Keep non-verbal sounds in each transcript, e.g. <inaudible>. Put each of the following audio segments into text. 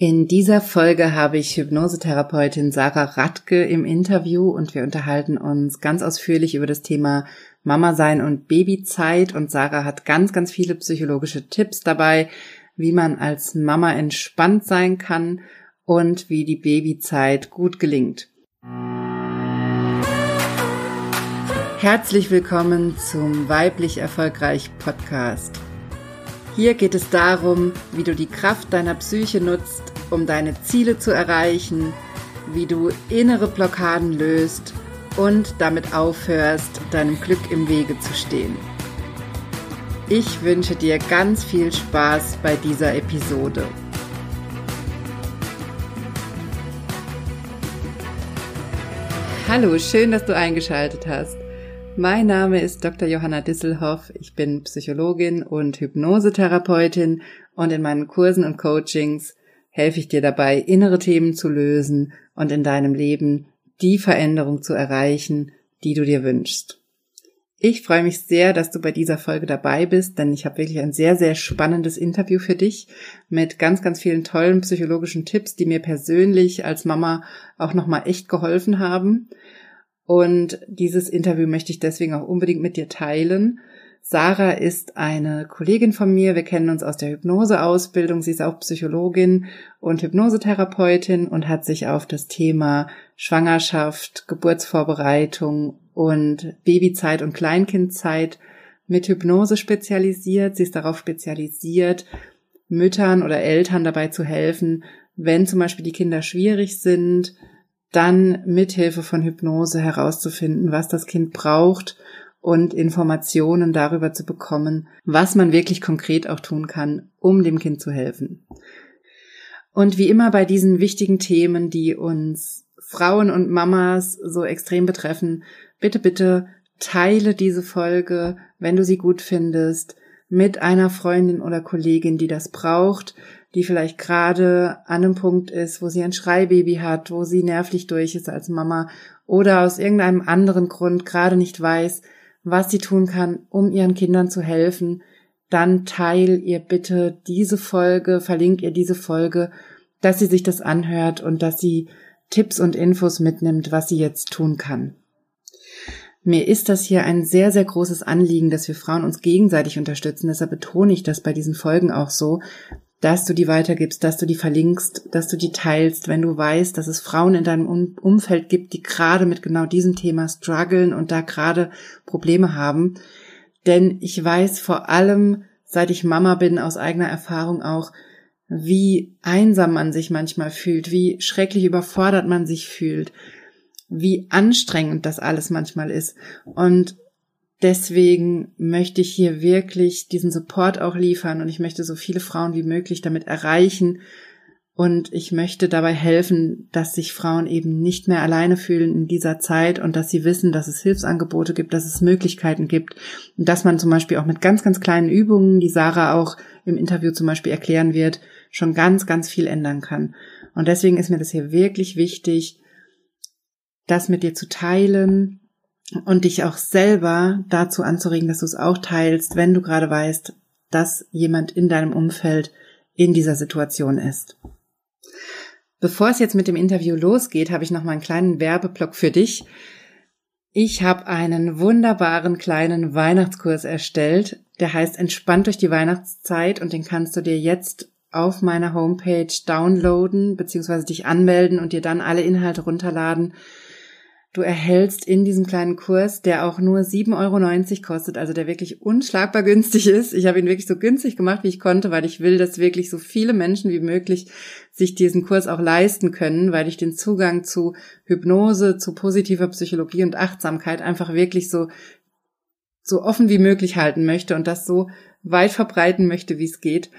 In dieser Folge habe ich Hypnosetherapeutin Sarah Radke im Interview und wir unterhalten uns ganz ausführlich über das Thema Mama sein und Babyzeit und Sarah hat ganz, ganz viele psychologische Tipps dabei, wie man als Mama entspannt sein kann und wie die Babyzeit gut gelingt. Herzlich willkommen zum Weiblich Erfolgreich Podcast. Hier geht es darum, wie du die Kraft deiner Psyche nutzt, um deine Ziele zu erreichen, wie du innere Blockaden löst und damit aufhörst, deinem Glück im Wege zu stehen. Ich wünsche dir ganz viel Spaß bei dieser Episode. Hallo, schön, dass du eingeschaltet hast. Mein Name ist Dr. Johanna Disselhoff. Ich bin Psychologin und Hypnosetherapeutin und in meinen Kursen und Coachings helfe ich dir dabei, innere Themen zu lösen und in deinem Leben die Veränderung zu erreichen, die du dir wünschst. Ich freue mich sehr, dass du bei dieser Folge dabei bist, denn ich habe wirklich ein sehr, sehr spannendes Interview für dich mit ganz, ganz vielen tollen psychologischen Tipps, die mir persönlich als Mama auch nochmal echt geholfen haben. Und dieses Interview möchte ich deswegen auch unbedingt mit dir teilen. Sarah ist eine Kollegin von mir. Wir kennen uns aus der Hypnoseausbildung. Sie ist auch Psychologin und Hypnosetherapeutin und hat sich auf das Thema Schwangerschaft, Geburtsvorbereitung und Babyzeit und Kleinkindzeit mit Hypnose spezialisiert. Sie ist darauf spezialisiert, Müttern oder Eltern dabei zu helfen, wenn zum Beispiel die Kinder schwierig sind, dann mithilfe von Hypnose herauszufinden, was das Kind braucht und Informationen darüber zu bekommen, was man wirklich konkret auch tun kann, um dem Kind zu helfen. Und wie immer bei diesen wichtigen Themen, die uns Frauen und Mamas so extrem betreffen, bitte, bitte teile diese Folge, wenn du sie gut findest, mit einer Freundin oder Kollegin, die das braucht, die vielleicht gerade an einem Punkt ist, wo sie ein Schreibaby hat, wo sie nervlich durch ist als Mama oder aus irgendeinem anderen Grund gerade nicht weiß, was sie tun kann, um ihren Kindern zu helfen, dann teil ihr bitte diese Folge, verlink ihr diese Folge, dass sie sich das anhört und dass sie Tipps und Infos mitnimmt, was sie jetzt tun kann. Mir ist das hier ein sehr, sehr großes Anliegen, dass wir Frauen uns gegenseitig unterstützen. Deshalb betone ich das bei diesen Folgen auch so, dass du die weitergibst, dass du die verlinkst, dass du die teilst, wenn du weißt, dass es Frauen in deinem Umfeld gibt, die gerade mit genau diesem Thema strugglen und da gerade Probleme haben. Denn ich weiß vor allem, seit ich Mama bin, aus eigener Erfahrung auch, wie einsam man sich manchmal fühlt, wie schrecklich überfordert man sich fühlt, wie anstrengend das alles manchmal ist. Und Deswegen möchte ich hier wirklich diesen Support auch liefern und ich möchte so viele Frauen wie möglich damit erreichen und ich möchte dabei helfen, dass sich Frauen eben nicht mehr alleine fühlen in dieser Zeit und dass sie wissen, dass es Hilfsangebote gibt, dass es Möglichkeiten gibt und dass man zum Beispiel auch mit ganz, ganz kleinen Übungen, die Sarah auch im Interview zum Beispiel erklären wird, schon ganz, ganz viel ändern kann. Und deswegen ist mir das hier wirklich wichtig, das mit dir zu teilen, und dich auch selber dazu anzuregen, dass du es auch teilst, wenn du gerade weißt, dass jemand in deinem Umfeld in dieser Situation ist. Bevor es jetzt mit dem Interview losgeht, habe ich noch mal einen kleinen Werbeblock für dich. Ich habe einen wunderbaren kleinen Weihnachtskurs erstellt, der heißt Entspannt durch die Weihnachtszeit und den kannst du dir jetzt auf meiner Homepage downloaden bzw. dich anmelden und dir dann alle Inhalte runterladen. Du erhältst in diesem kleinen Kurs, der auch nur 7,90 Euro kostet, also der wirklich unschlagbar günstig ist. Ich habe ihn wirklich so günstig gemacht, wie ich konnte, weil ich will, dass wirklich so viele Menschen wie möglich sich diesen Kurs auch leisten können, weil ich den Zugang zu Hypnose, zu positiver Psychologie und Achtsamkeit einfach wirklich so, so offen wie möglich halten möchte und das so weit verbreiten möchte, wie es geht.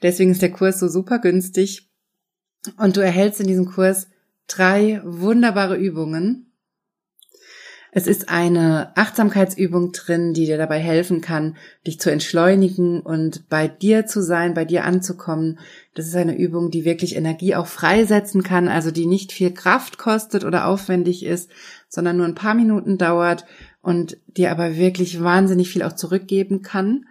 Deswegen ist der Kurs so super günstig. Und du erhältst in diesem Kurs drei wunderbare Übungen, es ist eine Achtsamkeitsübung drin, die dir dabei helfen kann, dich zu entschleunigen und bei dir zu sein, bei dir anzukommen. Das ist eine Übung, die wirklich Energie auch freisetzen kann, also die nicht viel Kraft kostet oder aufwendig ist, sondern nur ein paar Minuten dauert und dir aber wirklich wahnsinnig viel auch zurückgeben kann.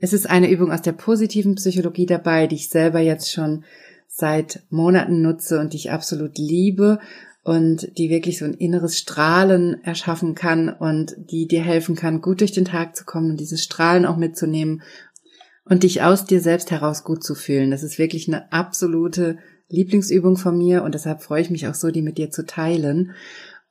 Es ist eine Übung aus der positiven Psychologie dabei, die ich selber jetzt schon seit Monaten nutze und die ich absolut liebe und die wirklich so ein inneres Strahlen erschaffen kann und die dir helfen kann, gut durch den Tag zu kommen und dieses Strahlen auch mitzunehmen und dich aus dir selbst heraus gut zu fühlen. Das ist wirklich eine absolute Lieblingsübung von mir und deshalb freue ich mich auch so, die mit dir zu teilen.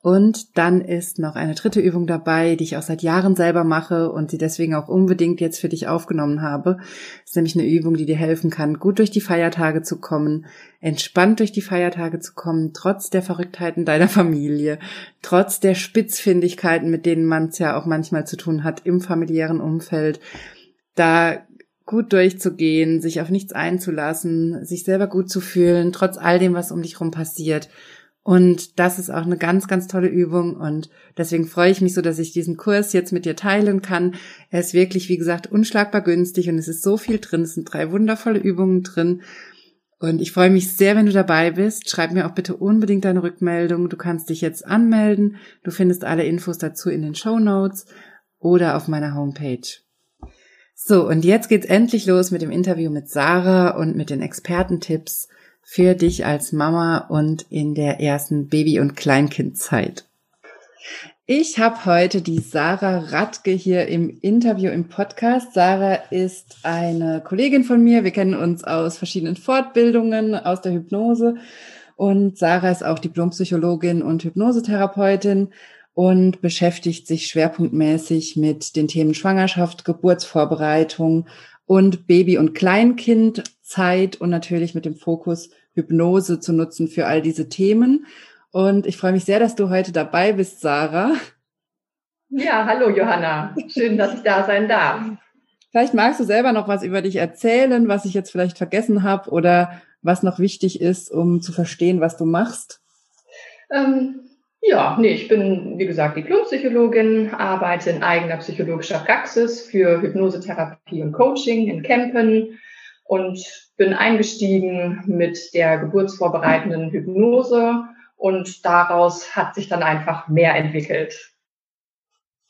Und dann ist noch eine dritte Übung dabei, die ich auch seit Jahren selber mache und sie deswegen auch unbedingt jetzt für dich aufgenommen habe. Das ist nämlich eine Übung, die dir helfen kann, gut durch die Feiertage zu kommen, entspannt durch die Feiertage zu kommen, trotz der Verrücktheiten deiner Familie, trotz der Spitzfindigkeiten, mit denen man es ja auch manchmal zu tun hat im familiären Umfeld. Da gut durchzugehen, sich auf nichts einzulassen, sich selber gut zu fühlen, trotz all dem, was um dich rum passiert und das ist auch eine ganz, ganz tolle Übung. Und deswegen freue ich mich so, dass ich diesen Kurs jetzt mit dir teilen kann. Er ist wirklich, wie gesagt, unschlagbar günstig und es ist so viel drin. Es sind drei wundervolle Übungen drin. Und ich freue mich sehr, wenn du dabei bist. Schreib mir auch bitte unbedingt deine Rückmeldung. Du kannst dich jetzt anmelden. Du findest alle Infos dazu in den Show Notes oder auf meiner Homepage. So, und jetzt geht's endlich los mit dem Interview mit Sarah und mit den Expertentipps für dich als Mama und in der ersten Baby- und Kleinkindzeit. Ich habe heute die Sarah Radke hier im Interview im Podcast. Sarah ist eine Kollegin von mir. Wir kennen uns aus verschiedenen Fortbildungen, aus der Hypnose. Und Sarah ist auch Diplompsychologin und Hypnosetherapeutin und beschäftigt sich schwerpunktmäßig mit den Themen Schwangerschaft, Geburtsvorbereitung und Baby- und Kleinkindzeit und natürlich mit dem Fokus Hypnose zu nutzen für all diese Themen. Und ich freue mich sehr, dass du heute dabei bist, Sarah. Ja, hallo Johanna. Schön, dass ich da sein darf. Vielleicht magst du selber noch was über dich erzählen, was ich jetzt vielleicht vergessen habe oder was noch wichtig ist, um zu verstehen, was du machst. Ähm, ja, nee, ich bin, wie gesagt, Diplompsychologin, arbeite in eigener psychologischer Praxis für Hypnosetherapie und Coaching in Kempen und bin eingestiegen mit der geburtsvorbereitenden Hypnose und daraus hat sich dann einfach mehr entwickelt.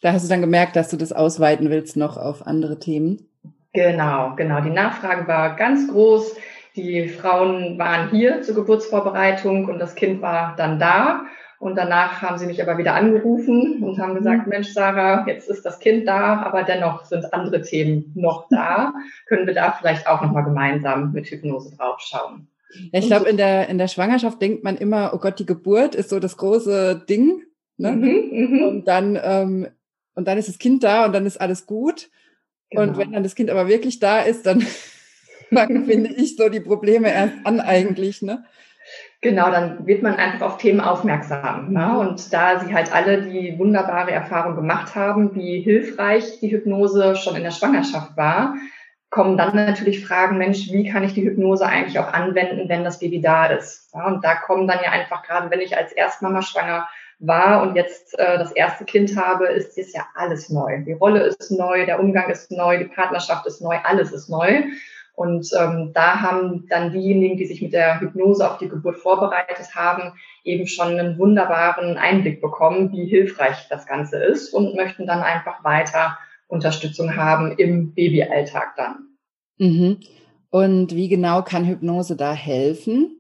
Da hast du dann gemerkt, dass du das ausweiten willst noch auf andere Themen? Genau, genau. Die Nachfrage war ganz groß. Die Frauen waren hier zur Geburtsvorbereitung und das Kind war dann da. Und danach haben sie mich aber wieder angerufen und haben gesagt, mhm. Mensch, Sarah, jetzt ist das Kind da, aber dennoch sind andere Themen noch da. <laughs> Können wir da vielleicht auch nochmal gemeinsam mit Hypnose draufschauen? Ja, ich glaube, in der, in der Schwangerschaft denkt man immer, oh Gott, die Geburt ist so das große Ding. Ne? Mhm, mhm. und dann, ähm, und dann ist das Kind da und dann ist alles gut. Genau. Und wenn dann das Kind aber wirklich da ist, dann <laughs> finde ich so die Probleme erst an <laughs> eigentlich, ne? Genau, dann wird man einfach auf Themen aufmerksam. Ne? Mhm. Und da sie halt alle die wunderbare Erfahrung gemacht haben, wie hilfreich die Hypnose schon in der Schwangerschaft war, kommen dann natürlich Fragen, Mensch, wie kann ich die Hypnose eigentlich auch anwenden, wenn das Baby da ist? Ja, und da kommen dann ja einfach gerade, wenn ich als Erstmama schwanger war und jetzt äh, das erste Kind habe, ist es ja alles neu. Die Rolle ist neu, der Umgang ist neu, die Partnerschaft ist neu, alles ist neu. Und ähm, da haben dann diejenigen, die sich mit der Hypnose auf die Geburt vorbereitet haben, eben schon einen wunderbaren Einblick bekommen, wie hilfreich das Ganze ist und möchten dann einfach weiter Unterstützung haben im Babyalltag dann. Mhm. Und wie genau kann Hypnose da helfen?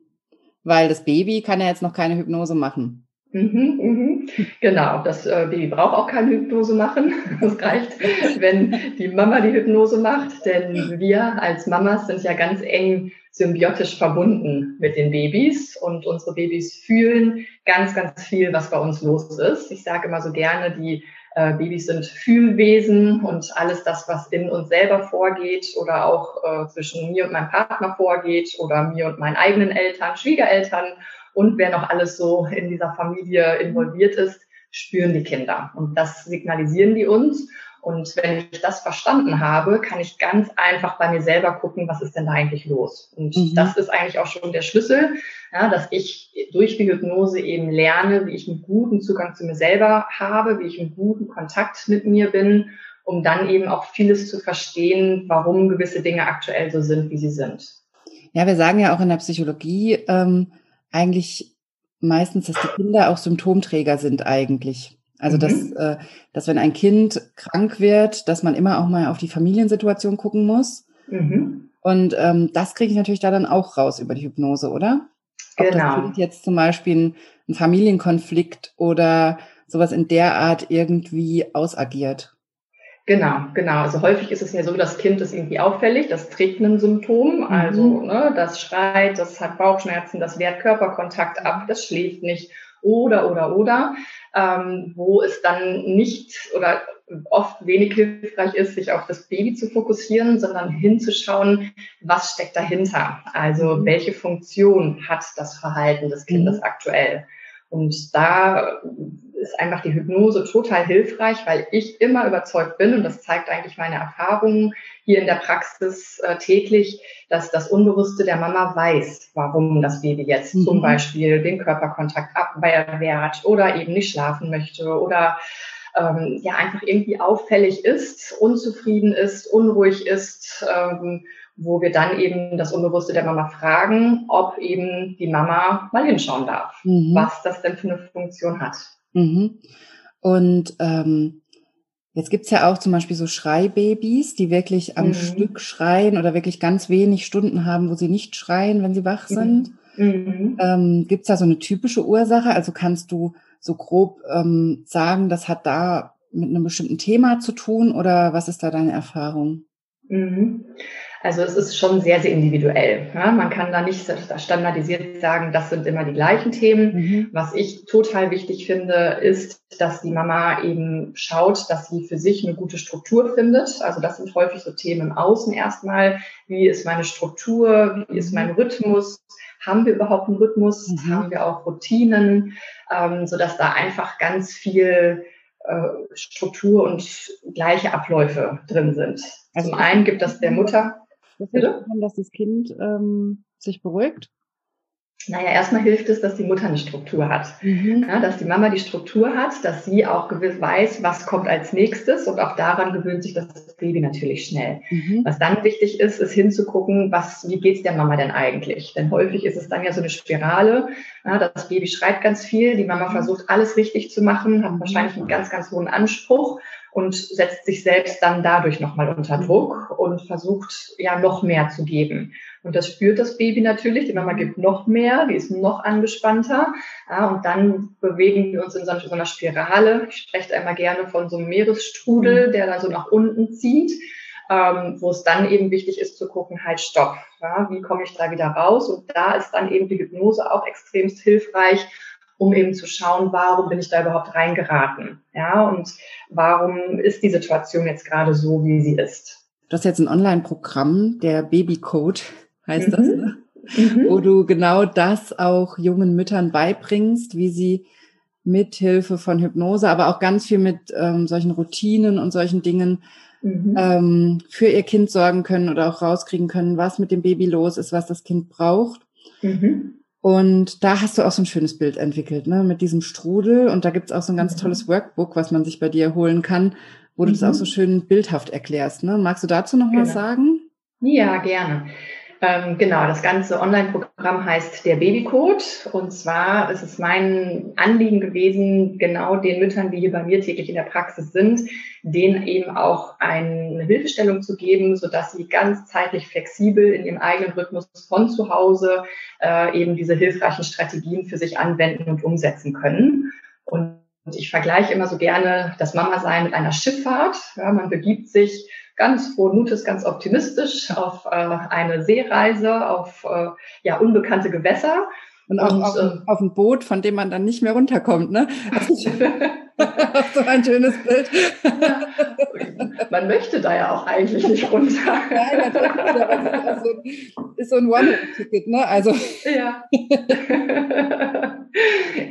Weil das Baby kann ja jetzt noch keine Hypnose machen. Mhm, mhm. Genau, das äh, Baby braucht auch keine Hypnose machen. <laughs> Es reicht, wenn die Mama die Hypnose macht, denn wir als Mamas sind ja ganz eng symbiotisch verbunden mit den Babys und unsere Babys fühlen ganz, ganz viel, was bei uns los ist. Ich sage immer so gerne, die äh, Babys sind Fühlwesen und alles das, was in uns selber vorgeht oder auch äh, zwischen mir und meinem Partner vorgeht oder mir und meinen eigenen Eltern, Schwiegereltern und wer noch alles so in dieser Familie involviert ist, spüren die Kinder. Und das signalisieren die uns. Und wenn ich das verstanden habe, kann ich ganz einfach bei mir selber gucken, was ist denn da eigentlich los. Und mhm. das ist eigentlich auch schon der Schlüssel, ja, dass ich durch die Hypnose eben lerne, wie ich einen guten Zugang zu mir selber habe, wie ich einen guten Kontakt mit mir bin, um dann eben auch vieles zu verstehen, warum gewisse Dinge aktuell so sind, wie sie sind. Ja, wir sagen ja auch in der Psychologie, ähm, eigentlich meistens, dass die Kinder auch Symptomträger sind eigentlich. Also, mhm. dass, äh, dass wenn ein Kind krank wird, dass man immer auch mal auf die Familiensituation gucken muss. Mhm. Und ähm, das kriege ich natürlich da dann auch raus über die Hypnose, oder? Ob genau. jetzt zum Beispiel ein Familienkonflikt oder sowas in der Art irgendwie ausagiert. Genau, genau. Also häufig ist es ja so, das Kind ist irgendwie auffällig, das trägt ein Symptom, also mhm. ne, das schreit, das hat Bauchschmerzen, das wehrt Körperkontakt ab, das schläft nicht oder oder oder, ähm, wo es dann nicht oder oft wenig hilfreich ist, sich auf das Baby zu fokussieren, sondern hinzuschauen, was steckt dahinter. Also mhm. welche Funktion hat das Verhalten des Kindes mhm. aktuell. Und da ist einfach die Hypnose total hilfreich, weil ich immer überzeugt bin, und das zeigt eigentlich meine Erfahrungen hier in der Praxis äh, täglich, dass das Unbewusste der Mama weiß, warum das Baby jetzt mhm. zum Beispiel den Körperkontakt abwehrt oder eben nicht schlafen möchte oder ähm, ja einfach irgendwie auffällig ist, unzufrieden ist, unruhig ist. Ähm, wo wir dann eben das Unbewusste der Mama fragen, ob eben die Mama mal hinschauen darf, mhm. was das denn für eine Funktion hat. Mhm. Und ähm, jetzt gibt's ja auch zum Beispiel so Schreibabys, die wirklich am mhm. Stück schreien oder wirklich ganz wenig Stunden haben, wo sie nicht schreien, wenn sie wach mhm. sind. Mhm. Ähm, gibt's da so eine typische Ursache? Also kannst du so grob ähm, sagen, das hat da mit einem bestimmten Thema zu tun oder was ist da deine Erfahrung? Mhm. Also es ist schon sehr, sehr individuell. Ja, man kann da nicht standardisiert sagen, das sind immer die gleichen Themen. Mhm. Was ich total wichtig finde, ist, dass die Mama eben schaut, dass sie für sich eine gute Struktur findet. Also das sind häufig so Themen im Außen erstmal. Wie ist meine Struktur? Wie ist mein Rhythmus? Haben wir überhaupt einen Rhythmus? Mhm. Haben wir auch Routinen? Ähm, sodass da einfach ganz viel äh, Struktur und gleiche Abläufe drin sind. Also Zum einen gibt das der Mutter das Bitte? dass das Kind ähm, sich beruhigt? Naja, erstmal hilft es, dass die Mutter eine Struktur hat. Mhm. Ja, dass die Mama die Struktur hat, dass sie auch gewiss weiß, was kommt als nächstes und auch daran gewöhnt sich das Baby natürlich schnell. Mhm. Was dann wichtig ist, ist hinzugucken, was, wie geht's der Mama denn eigentlich? Denn häufig ist es dann ja so eine Spirale. Ja, das Baby schreit ganz viel, die Mama mhm. versucht alles richtig zu machen, hat wahrscheinlich einen ganz, ganz hohen Anspruch und setzt sich selbst dann dadurch nochmal unter Druck und versucht ja noch mehr zu geben. Und das spürt das Baby natürlich, die Mama gibt noch mehr, die ist noch angespannter. Ja, und dann bewegen wir uns in so einer Spirale. Ich spreche einmal gerne von so einem Meeresstrudel, mhm. der da so nach unten zieht. Ähm, wo es dann eben wichtig ist zu gucken, halt stopp, ja, wie komme ich da wieder raus? Und da ist dann eben die Hypnose auch extremst hilfreich, um eben zu schauen, warum bin ich da überhaupt reingeraten? Ja, und warum ist die Situation jetzt gerade so, wie sie ist? Du hast jetzt ein Online-Programm, der Babycode heißt mhm. das, ne? Mhm. wo du genau das auch jungen Müttern beibringst, wie sie mit Hilfe von Hypnose, aber auch ganz viel mit ähm, solchen Routinen und solchen Dingen mhm. ähm, für ihr Kind sorgen können oder auch rauskriegen können, was mit dem Baby los ist, was das Kind braucht. Mhm. Und da hast du auch so ein schönes Bild entwickelt, ne, mit diesem Strudel. Und da gibt's auch so ein ganz mhm. tolles Workbook, was man sich bei dir holen kann, wo du das auch so mhm. schön bildhaft erklärst. Ne? Magst du dazu noch genau. was sagen? Ja, gerne. Ähm, genau, das ganze Online-Programm heißt der Babycode. Und zwar ist es mein Anliegen gewesen, genau den Müttern, die hier bei mir täglich in der Praxis sind, denen eben auch eine Hilfestellung zu geben, sodass sie ganz zeitlich flexibel in ihrem eigenen Rhythmus von zu Hause äh, eben diese hilfreichen Strategien für sich anwenden und umsetzen können. Und ich vergleiche immer so gerne das Mama-Sein mit einer Schifffahrt. Ja, man begibt sich ganz frohen Mutes, ganz optimistisch auf äh, eine Seereise, auf äh, ja, unbekannte Gewässer. Und und, auf, äh, auf ein Boot, von dem man dann nicht mehr runterkommt, ne? <laughs> <laughs> so ein schönes Bild. Man möchte da ja auch eigentlich nicht runter. <laughs> Nein, natürlich ist so ein One-Ticket, ne? Also. Ja.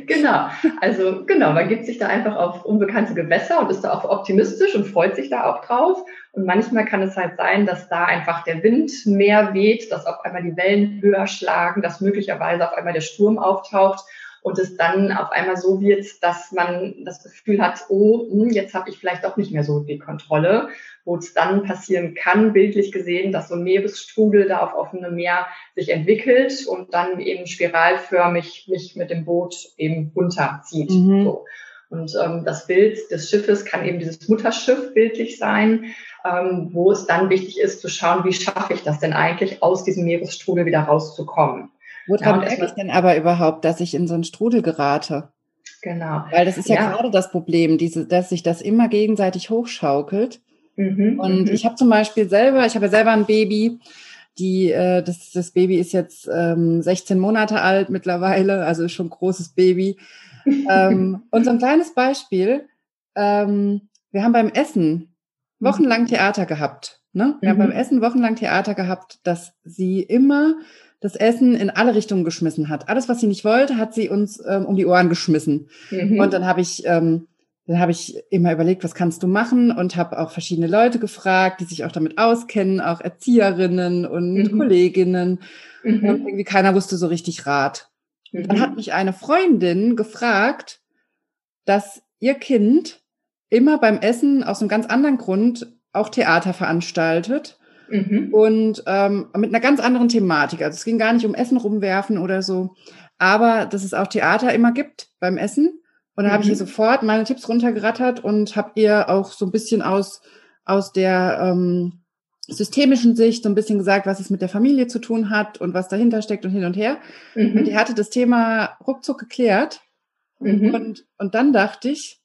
genau. Also, genau, man gibt sich da einfach auf unbekannte Gewässer und ist da auch optimistisch und freut sich da auch drauf. Und manchmal kann es halt sein, dass da einfach der Wind mehr weht, dass auf einmal die Wellen höher schlagen, dass möglicherweise auf einmal der Sturm auftaucht und es dann auf einmal so wird, dass man das Gefühl hat, oh, hm, jetzt habe ich vielleicht doch nicht mehr so die Kontrolle, wo es dann passieren kann, bildlich gesehen, dass so ein Meeresstrudel da auf offenem Meer sich entwickelt und dann eben spiralförmig mich mit dem Boot eben runterzieht. Mhm. So. Und ähm, das Bild des Schiffes kann eben dieses Mutterschiff bildlich sein, ähm, wo es dann wichtig ist zu schauen, wie schaffe ich das denn eigentlich, aus diesem Meeresstrudel wieder rauszukommen. Woran ja, merke ich denn aber überhaupt, dass ich in so einen Strudel gerate? Genau. Weil das ist ja, ja. gerade das Problem, diese, dass sich das immer gegenseitig hochschaukelt. Mhm, und mhm. ich habe zum Beispiel selber, ich habe ja selber ein Baby, die, äh, das, das Baby ist jetzt ähm, 16 Monate alt mittlerweile, also schon ein großes Baby. ähm, <laughs> und so ein kleines Beispiel, ähm, wir haben beim Essen wochenlang Theater gehabt. Ne? Wir mhm. haben beim Essen wochenlang Theater gehabt, dass sie immer das Essen in alle Richtungen geschmissen hat. Alles, was sie nicht wollte, hat sie uns ähm, um die Ohren geschmissen. Mhm. Und dann habe ich, ähm, dann habe ich immer überlegt, was kannst du machen und habe auch verschiedene Leute gefragt, die sich auch damit auskennen, auch Erzieherinnen und mhm. Kolleginnen. Mhm. Und irgendwie keiner wusste so richtig Rat. Dann hat mhm. mich eine Freundin gefragt, dass ihr Kind immer beim Essen aus einem ganz anderen Grund auch Theater veranstaltet Mhm. Und ähm, mit einer ganz anderen Thematik. Also es ging gar nicht um Essen rumwerfen oder so, aber dass es auch Theater immer gibt beim Essen. Und da mhm. habe ich ihr sofort meine Tipps runtergerattert und habe ihr auch so ein bisschen aus, aus der ähm, systemischen Sicht so ein bisschen gesagt, was es mit der Familie zu tun hat und was dahinter steckt und hin und her. Mhm. Und die hatte das Thema ruckzuck geklärt. Mhm. Und, und dann dachte ich,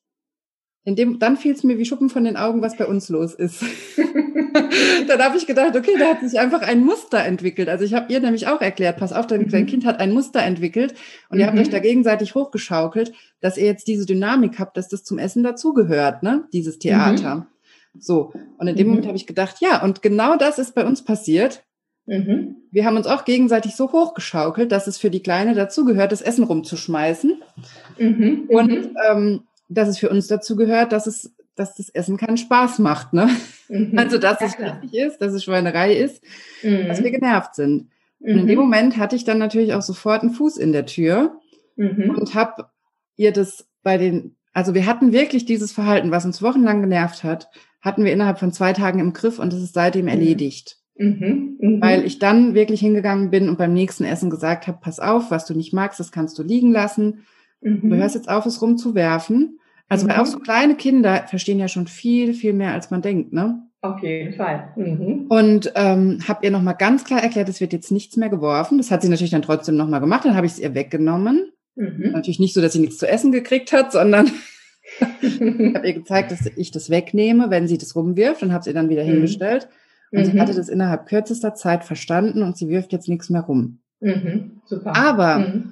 in dem, dann fiel es mir wie Schuppen von den Augen, was bei uns los ist. <laughs> dann habe ich gedacht, okay, da hat sich einfach ein Muster entwickelt. Also ich habe ihr nämlich auch erklärt, pass auf, dein, mhm. Kind hat ein Muster entwickelt und mhm. ihr habt mhm. euch da gegenseitig hochgeschaukelt, dass ihr jetzt diese Dynamik habt, dass das zum Essen dazugehört, ne? Dieses Theater. Mhm. So. Und in dem mhm. Moment habe ich gedacht, ja, und genau das ist bei uns passiert. Mhm. Wir haben uns auch gegenseitig so hochgeschaukelt, dass es für die Kleine dazugehört, das Essen rumzuschmeißen. Und ähm, dass es für uns dazu gehört, dass es dass das Essen keinen Spaß macht, ne? Mhm. Also, dass ja, es richtig ist, dass es Schweinerei ist, mhm. dass wir genervt sind. Mhm. Und in dem mhm. Moment hatte ich dann natürlich auch sofort einen Fuß in der Tür mhm. und habe ihr das bei den, also wir hatten wirklich dieses Verhalten, was uns wochenlang genervt hat, hatten wir innerhalb von zwei Tagen im Griff und es ist seitdem mhm. erledigt. Weil ich dann wirklich hingegangen bin und beim nächsten Essen gesagt habe, pass auf, was du nicht magst, das kannst du liegen lassen. Du hörst jetzt auf, es rumzuwerfen. Also mhm. auch so kleine Kinder verstehen ja schon viel, viel mehr, als man denkt, ne? Auf jeden Fall. Mhm. Und ähm, habe ihr nochmal ganz klar erklärt, es wird jetzt nichts mehr geworfen. Das hat sie natürlich dann trotzdem nochmal gemacht. Dann habe ich es ihr weggenommen. Mhm. Natürlich nicht so, dass sie nichts zu essen gekriegt hat, sondern <laughs> habe ihr gezeigt, dass ich das wegnehme, wenn sie das rumwirft und habe sie dann wieder mhm. hingestellt. Und sie mhm. hatte das innerhalb kürzester Zeit verstanden und sie wirft jetzt nichts mehr rum. Mhm. Super. Aber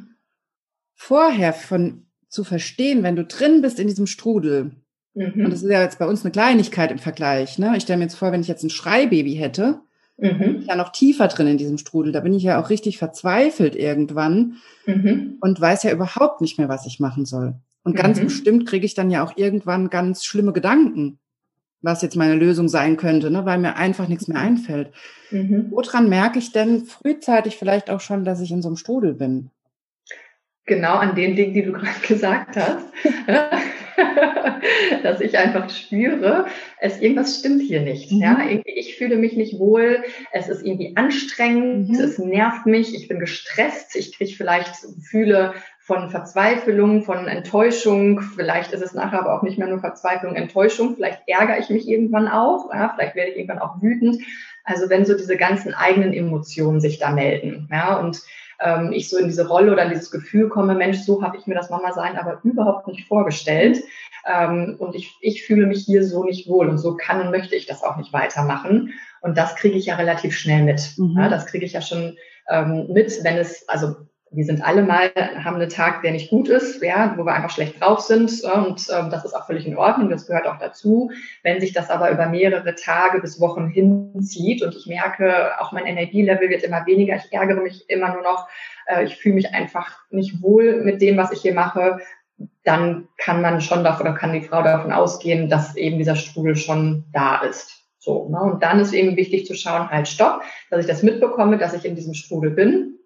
vorher von zu verstehen, wenn du drin bist in diesem Strudel, mhm. und das ist ja jetzt bei uns eine Kleinigkeit im Vergleich, ne? Ich stelle mir jetzt vor, wenn ich jetzt ein Schreibaby hätte, mhm. bin ich ja noch tiefer drin in diesem Strudel, da bin ich ja auch richtig verzweifelt irgendwann mhm. und weiß ja überhaupt nicht mehr, was ich machen soll. Und ganz mhm. bestimmt kriege ich dann ja auch irgendwann ganz schlimme Gedanken, was jetzt meine Lösung sein könnte, ne? weil mir einfach nichts mehr einfällt. Mhm. Woran merke ich denn frühzeitig vielleicht auch schon, dass ich in so einem Strudel bin? Genau an den Dingen, die du <laughs> gerade gesagt hast, <laughs> dass ich einfach spüre, es irgendwas stimmt hier nicht. Mhm. Ja, ich fühle mich nicht wohl, es ist irgendwie anstrengend, mhm. es nervt mich, ich bin gestresst, ich kriege vielleicht Gefühle von Verzweiflung, von Enttäuschung, vielleicht ist es nachher aber auch nicht mehr nur Verzweiflung, Enttäuschung, vielleicht ärgere ich mich irgendwann auch, ja, vielleicht werde ich irgendwann auch wütend. Also wenn so diese ganzen eigenen Emotionen sich da melden, ja, und ähm, ich so in diese Rolle oder in dieses Gefühl komme, Mensch, so habe ich mir das Mama sein aber überhaupt nicht vorgestellt. Ähm, und ich, ich fühle mich hier so nicht wohl und so kann und möchte ich das auch nicht weitermachen. Und das kriege ich ja relativ schnell mit. Mhm. Ja, das kriege ich ja schon ähm, mit, wenn es, also wir sind alle mal, haben einen Tag, der nicht gut ist, ja, wo wir einfach schlecht drauf sind. Und ähm, das ist auch völlig in Ordnung, das gehört auch dazu. Wenn sich das aber über mehrere Tage bis Wochen hinzieht und ich merke, auch mein Energielevel wird immer weniger, ich ärgere mich immer nur noch, äh, ich fühle mich einfach nicht wohl mit dem, was ich hier mache, dann kann man schon davon, oder kann die Frau davon ausgehen, dass eben dieser Strudel schon da ist. So, ne? Und dann ist eben wichtig zu schauen, halt stopp, dass ich das mitbekomme, dass ich in diesem Strudel bin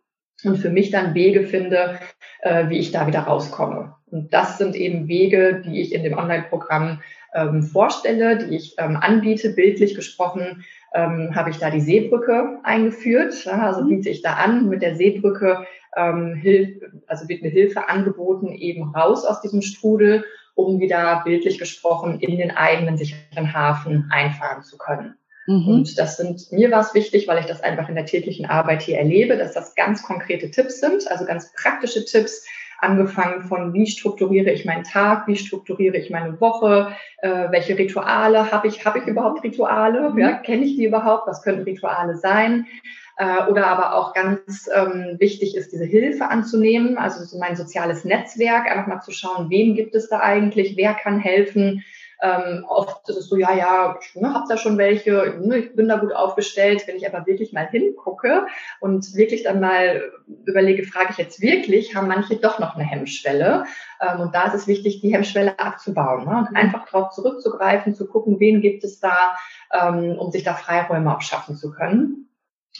und für mich dann Wege finde, äh, wie ich da wieder rauskomme. Und das sind eben Wege, die ich in dem Online-Programm ähm, vorstelle, die ich ähm, anbiete. Bildlich gesprochen ähm, habe ich da die Seebrücke eingeführt. Ja, also mhm. biete ich da an. Mit der Seebrücke ähm, hilf, also wird eine Hilfe angeboten, eben raus aus diesem Strudel um wieder bildlich gesprochen in den eigenen sicheren Hafen einfahren zu können. Mhm. Und das sind, mir war es wichtig, weil ich das einfach in der täglichen Arbeit hier erlebe, dass das ganz konkrete Tipps sind, also ganz praktische Tipps, angefangen von, wie strukturiere ich meinen Tag, wie strukturiere ich meine Woche, äh, welche Rituale habe ich, habe ich überhaupt Rituale, mhm. ja, kenne ich die überhaupt, was könnten Rituale sein, äh, oder aber auch ganz ähm, wichtig ist, diese Hilfe anzunehmen, also so mein soziales Netzwerk, einfach mal zu schauen, wem gibt es da eigentlich, wer kann helfen, ähm, oft ist es so, ja, ja, ich ne, habe da schon welche, ne, ich bin da gut aufgestellt. Wenn ich aber wirklich mal hingucke und wirklich dann mal überlege, frage ich jetzt wirklich, haben manche doch noch eine Hemmschwelle. Ähm, und da ist es wichtig, die Hemmschwelle abzubauen ne, und einfach darauf zurückzugreifen, zu gucken, wen gibt es da, ähm, um sich da Freiräume auch schaffen zu können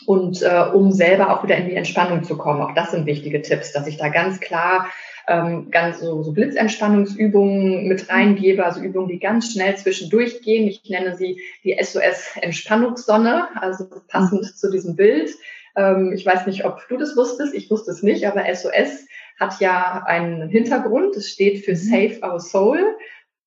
und äh, um selber auch wieder in die Entspannung zu kommen. Auch das sind wichtige Tipps, dass ich da ganz klar ähm, ganz so, so Blitzentspannungsübungen mit reingebe, also Übungen, die ganz schnell zwischendurch gehen. Ich nenne sie die SOS-Entspannungssonne, also passend mhm. zu diesem Bild. Ähm, ich weiß nicht, ob du das wusstest, ich wusste es nicht, aber SOS hat ja einen Hintergrund. Es steht für mhm. Save Our Soul.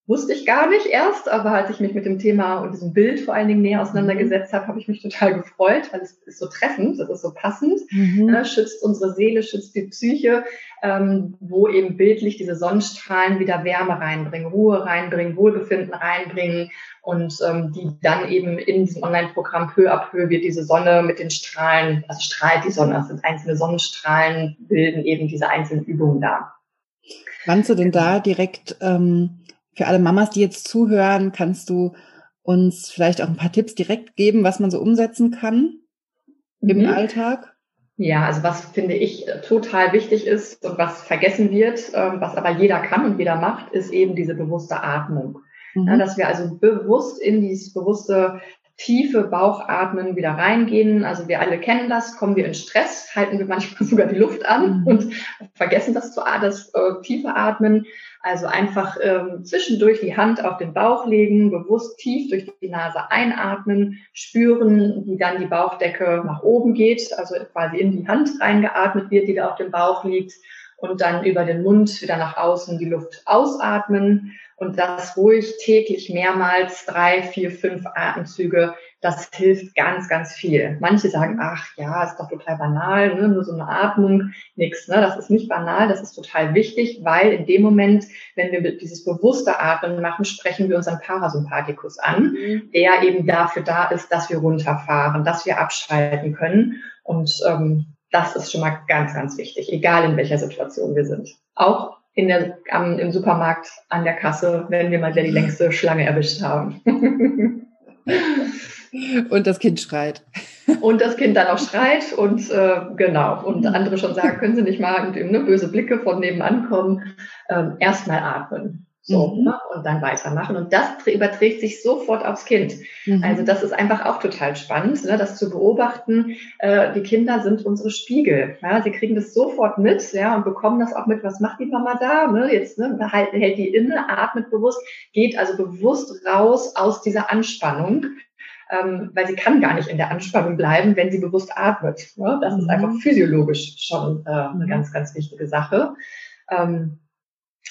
Wusste ich gar nicht erst, aber als ich mich mit dem Thema und diesem Bild vor allen Dingen näher auseinandergesetzt habe, habe ich mich total gefreut, weil es ist so treffend, es ist so passend, mhm. ne, schützt unsere Seele, schützt die Psyche, ähm, wo eben bildlich diese Sonnenstrahlen wieder Wärme reinbringen, Ruhe reinbringen, Wohlbefinden reinbringen und ähm, die dann eben in diesem Online-Programm peu à peu wird diese Sonne mit den Strahlen, also strahlt die Sonne, es sind einzelne Sonnenstrahlen, bilden eben diese einzelnen Übungen da. Kannst du denn da direkt ähm für alle Mamas, die jetzt zuhören, kannst du uns vielleicht auch ein paar Tipps direkt geben, was man so umsetzen kann mhm. im Alltag? Ja, also was finde ich total wichtig ist und was vergessen wird, ähm, was aber jeder kann und jeder macht, ist eben diese bewusste Atmung. Mhm. Ja, dass wir also bewusst in dieses bewusste tiefe Bauchatmen wieder reingehen. Also wir alle kennen das, kommen wir in Stress, halten wir manchmal <laughs> sogar die Luft an mhm. und vergessen das zu das äh, tiefe Atmen. Also einfach ähm, zwischendurch die Hand auf den Bauch legen, bewusst tief durch die Nase einatmen, spüren, wie dann die Bauchdecke nach oben geht, also quasi in die Hand reingeatmet wird, die da auf dem Bauch liegt und dann über den Mund wieder nach außen die Luft ausatmen und das ruhig täglich mehrmals drei, vier, fünf Atemzüge. Das hilft ganz, ganz viel. Manche sagen, ach ja, ist doch total banal, ne? nur so eine Atmung, nix. Ne? Das ist nicht banal, das ist total wichtig, weil in dem Moment, wenn wir dieses bewusste Atmen machen, sprechen wir unseren Parasympathikus an, mhm. der eben dafür da ist, dass wir runterfahren, dass wir abschalten können. Und ähm, das ist schon mal ganz, ganz wichtig, egal in welcher Situation wir sind. Auch in der, am, im Supermarkt an der Kasse, wenn wir mal die längste Schlange erwischt haben. <laughs> Und das Kind schreit. Und das Kind dann auch schreit und äh, genau. Und andere schon sagen, können Sie nicht mal ne, böse Blicke von nebenan kommen. Ähm, Erstmal atmen. So, mhm. ne? und dann weitermachen. Und das überträgt sich sofort aufs Kind. Mhm. Also das ist einfach auch total spannend, ne? das zu beobachten. Äh, die Kinder sind unsere Spiegel. Ja? Sie kriegen das sofort mit ja, und bekommen das auch mit, was macht die Mama da? Ne? Jetzt ne? Halt, hält die inne, atmet bewusst, geht also bewusst raus aus dieser Anspannung. Ähm, weil sie kann gar nicht in der Anspannung bleiben, wenn sie bewusst atmet. Ne? Das mhm. ist einfach physiologisch schon äh, eine ganz, ganz wichtige Sache. Ähm,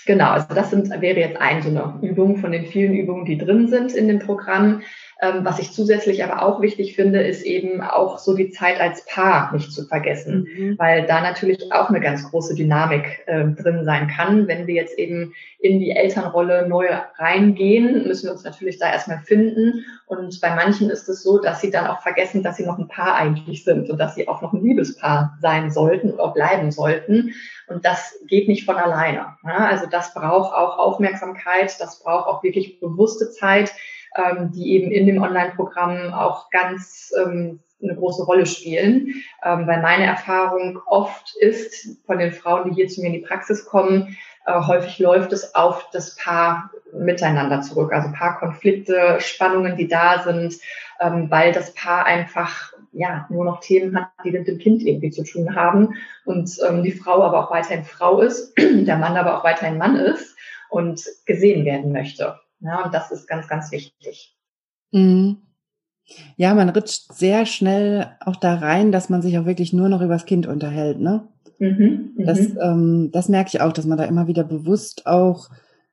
Genau, also das sind, wäre jetzt eine so eine Übung von den vielen Übungen, die drin sind in dem Programm. Ähm, was ich zusätzlich aber auch wichtig finde, ist eben auch so die Zeit als Paar nicht zu vergessen, mhm. weil da natürlich auch eine ganz große Dynamik äh, drin sein kann. Wenn wir jetzt eben in die Elternrolle neu reingehen, müssen wir uns natürlich da erstmal finden. Und bei manchen ist es so, dass sie dann auch vergessen, dass sie noch ein Paar eigentlich sind und dass sie auch noch ein Liebespaar sein sollten oder bleiben sollten. Und das geht nicht von alleine. Ja, also das braucht auch Aufmerksamkeit, das braucht auch wirklich bewusste Zeit ähm, die eben in dem Online-Programm auch ganz ähm, eine große Rolle spielen, ähm, weil meine Erfahrung oft ist von den Frauen, die hier zu mir in die Praxis kommen, äh, häufig läuft es auf das Paar miteinander zurück, also Paarkonflikte, Spannungen, die da sind, ähm, weil das Paar einfach ja nur noch Themen hat, die mit dem Kind irgendwie zu tun haben und ähm, die Frau aber auch weiterhin Frau ist, <clears throat> der Mann aber auch weiterhin Mann ist und gesehen werden möchte. Ja, und das ist ganz, ganz wichtig. Mhm. Ja, man rutscht sehr schnell auch da rein, dass man sich auch wirklich nur noch über das Kind unterhält, ne? Mhm, das, mhm. ähm, das merke ich auch, dass man da immer wieder bewusst auch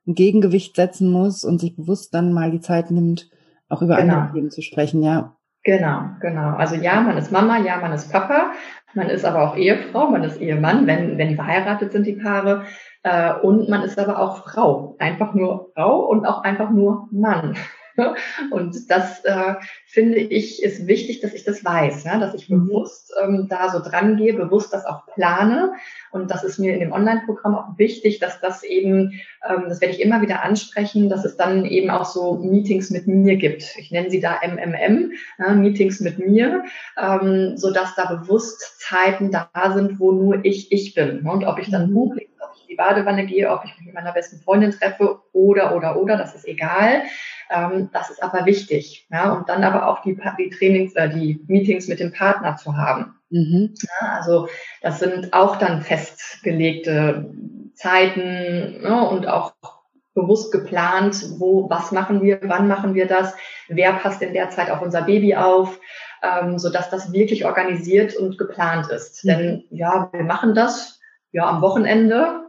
ein Gegengewicht setzen muss und sich bewusst dann mal die Zeit nimmt, auch über genau. andere Themen zu sprechen, ja. Genau, genau. Also ja, man ist Mama, ja, man ist Papa, man ist aber auch Ehefrau, man ist Ehemann, wenn, wenn die verheiratet sind, die Paare. Äh, und man ist aber auch Frau. Einfach nur Frau und auch einfach nur Mann. <laughs> Und das äh, finde ich ist wichtig, dass ich das weiß, ja, dass ich mhm. bewusst ähm, da so dran gehe, bewusst das auch plane. Und das ist mir in dem Online-Programm auch wichtig, dass das eben, ähm, das werde ich immer wieder ansprechen, dass es dann eben auch so Meetings mit mir gibt. Ich nenne sie da MMM, ja, Meetings mit mir, ähm, so dass da bewusst Zeiten da sind, wo nur ich ich bin. Und ob ich dann mhm. Die Badewanne gehe, ob ich mich mit meiner besten Freundin treffe oder, oder, oder, das ist egal. Ähm, das ist aber wichtig. Ja, und dann aber auch die, die Trainings, äh, die Meetings mit dem Partner zu haben. Mhm. Ja, also das sind auch dann festgelegte Zeiten ne, und auch bewusst geplant, wo, was machen wir, wann machen wir das, wer passt in der Zeit auf unser Baby auf, ähm, so dass das wirklich organisiert und geplant ist. Mhm. Denn ja, wir machen das ja am Wochenende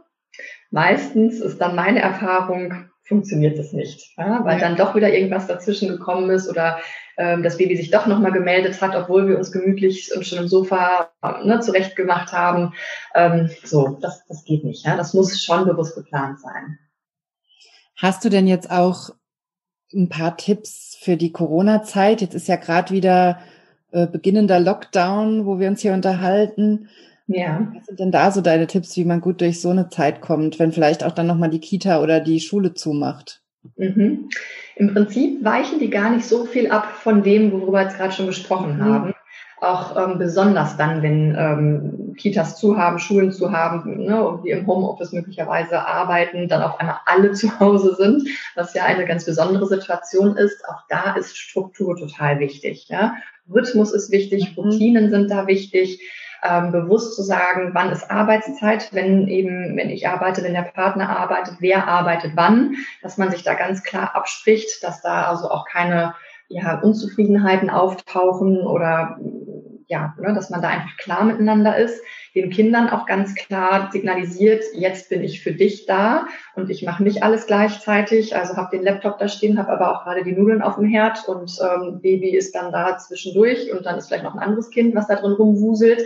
meistens ist dann meine Erfahrung, funktioniert das nicht, ja, weil dann doch wieder irgendwas dazwischen gekommen ist oder ähm, das Baby sich doch nochmal gemeldet hat, obwohl wir uns gemütlich schon im Sofa ne, zurecht gemacht haben. Ähm, so, das, das geht nicht. Ja? Das muss schon bewusst geplant sein. Hast du denn jetzt auch ein paar Tipps für die Corona-Zeit? Jetzt ist ja gerade wieder äh, beginnender Lockdown, wo wir uns hier unterhalten. Ja. Was sind denn da so deine Tipps, wie man gut durch so eine Zeit kommt, wenn vielleicht auch dann nochmal die Kita oder die Schule zumacht? Mhm. Im Prinzip weichen die gar nicht so viel ab von dem, worüber wir jetzt gerade schon gesprochen mhm. haben. Auch ähm, besonders dann, wenn ähm, Kitas zu haben, Schulen zu haben ne, und wir im Homeoffice möglicherweise arbeiten, dann auf einmal alle <laughs> zu Hause sind, was ja eine ganz besondere Situation ist. Auch da ist Struktur total wichtig. Ja? Rhythmus ist wichtig, mhm. Routinen sind da wichtig ähm, bewusst zu sagen, wann ist Arbeitszeit, wenn eben, wenn ich arbeite, wenn der Partner arbeitet, wer arbeitet wann, dass man sich da ganz klar abspricht, dass da also auch keine ja, Unzufriedenheiten auftauchen oder ja, ne, dass man da einfach klar miteinander ist, den Kindern auch ganz klar signalisiert, jetzt bin ich für dich da und ich mache nicht alles gleichzeitig, also habe den Laptop da stehen, habe aber auch gerade die Nudeln auf dem Herd und ähm, Baby ist dann da zwischendurch und dann ist vielleicht noch ein anderes Kind, was da drin rumwuselt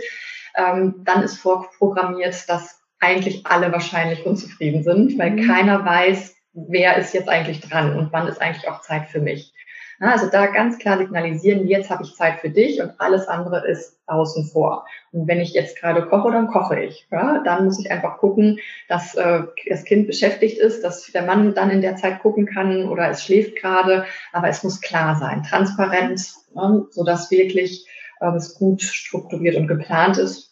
ähm, dann ist vorprogrammiert, dass eigentlich alle wahrscheinlich unzufrieden sind, weil mhm. keiner weiß, wer ist jetzt eigentlich dran und wann ist eigentlich auch Zeit für mich. Also da ganz klar signalisieren, jetzt habe ich Zeit für dich und alles andere ist außen vor. Und wenn ich jetzt gerade koche, dann koche ich. Ja, dann muss ich einfach gucken, dass äh, das Kind beschäftigt ist, dass der Mann dann in der Zeit gucken kann oder es schläft gerade. Aber es muss klar sein, transparent, ne, sodass wirklich äh, es gut strukturiert und geplant ist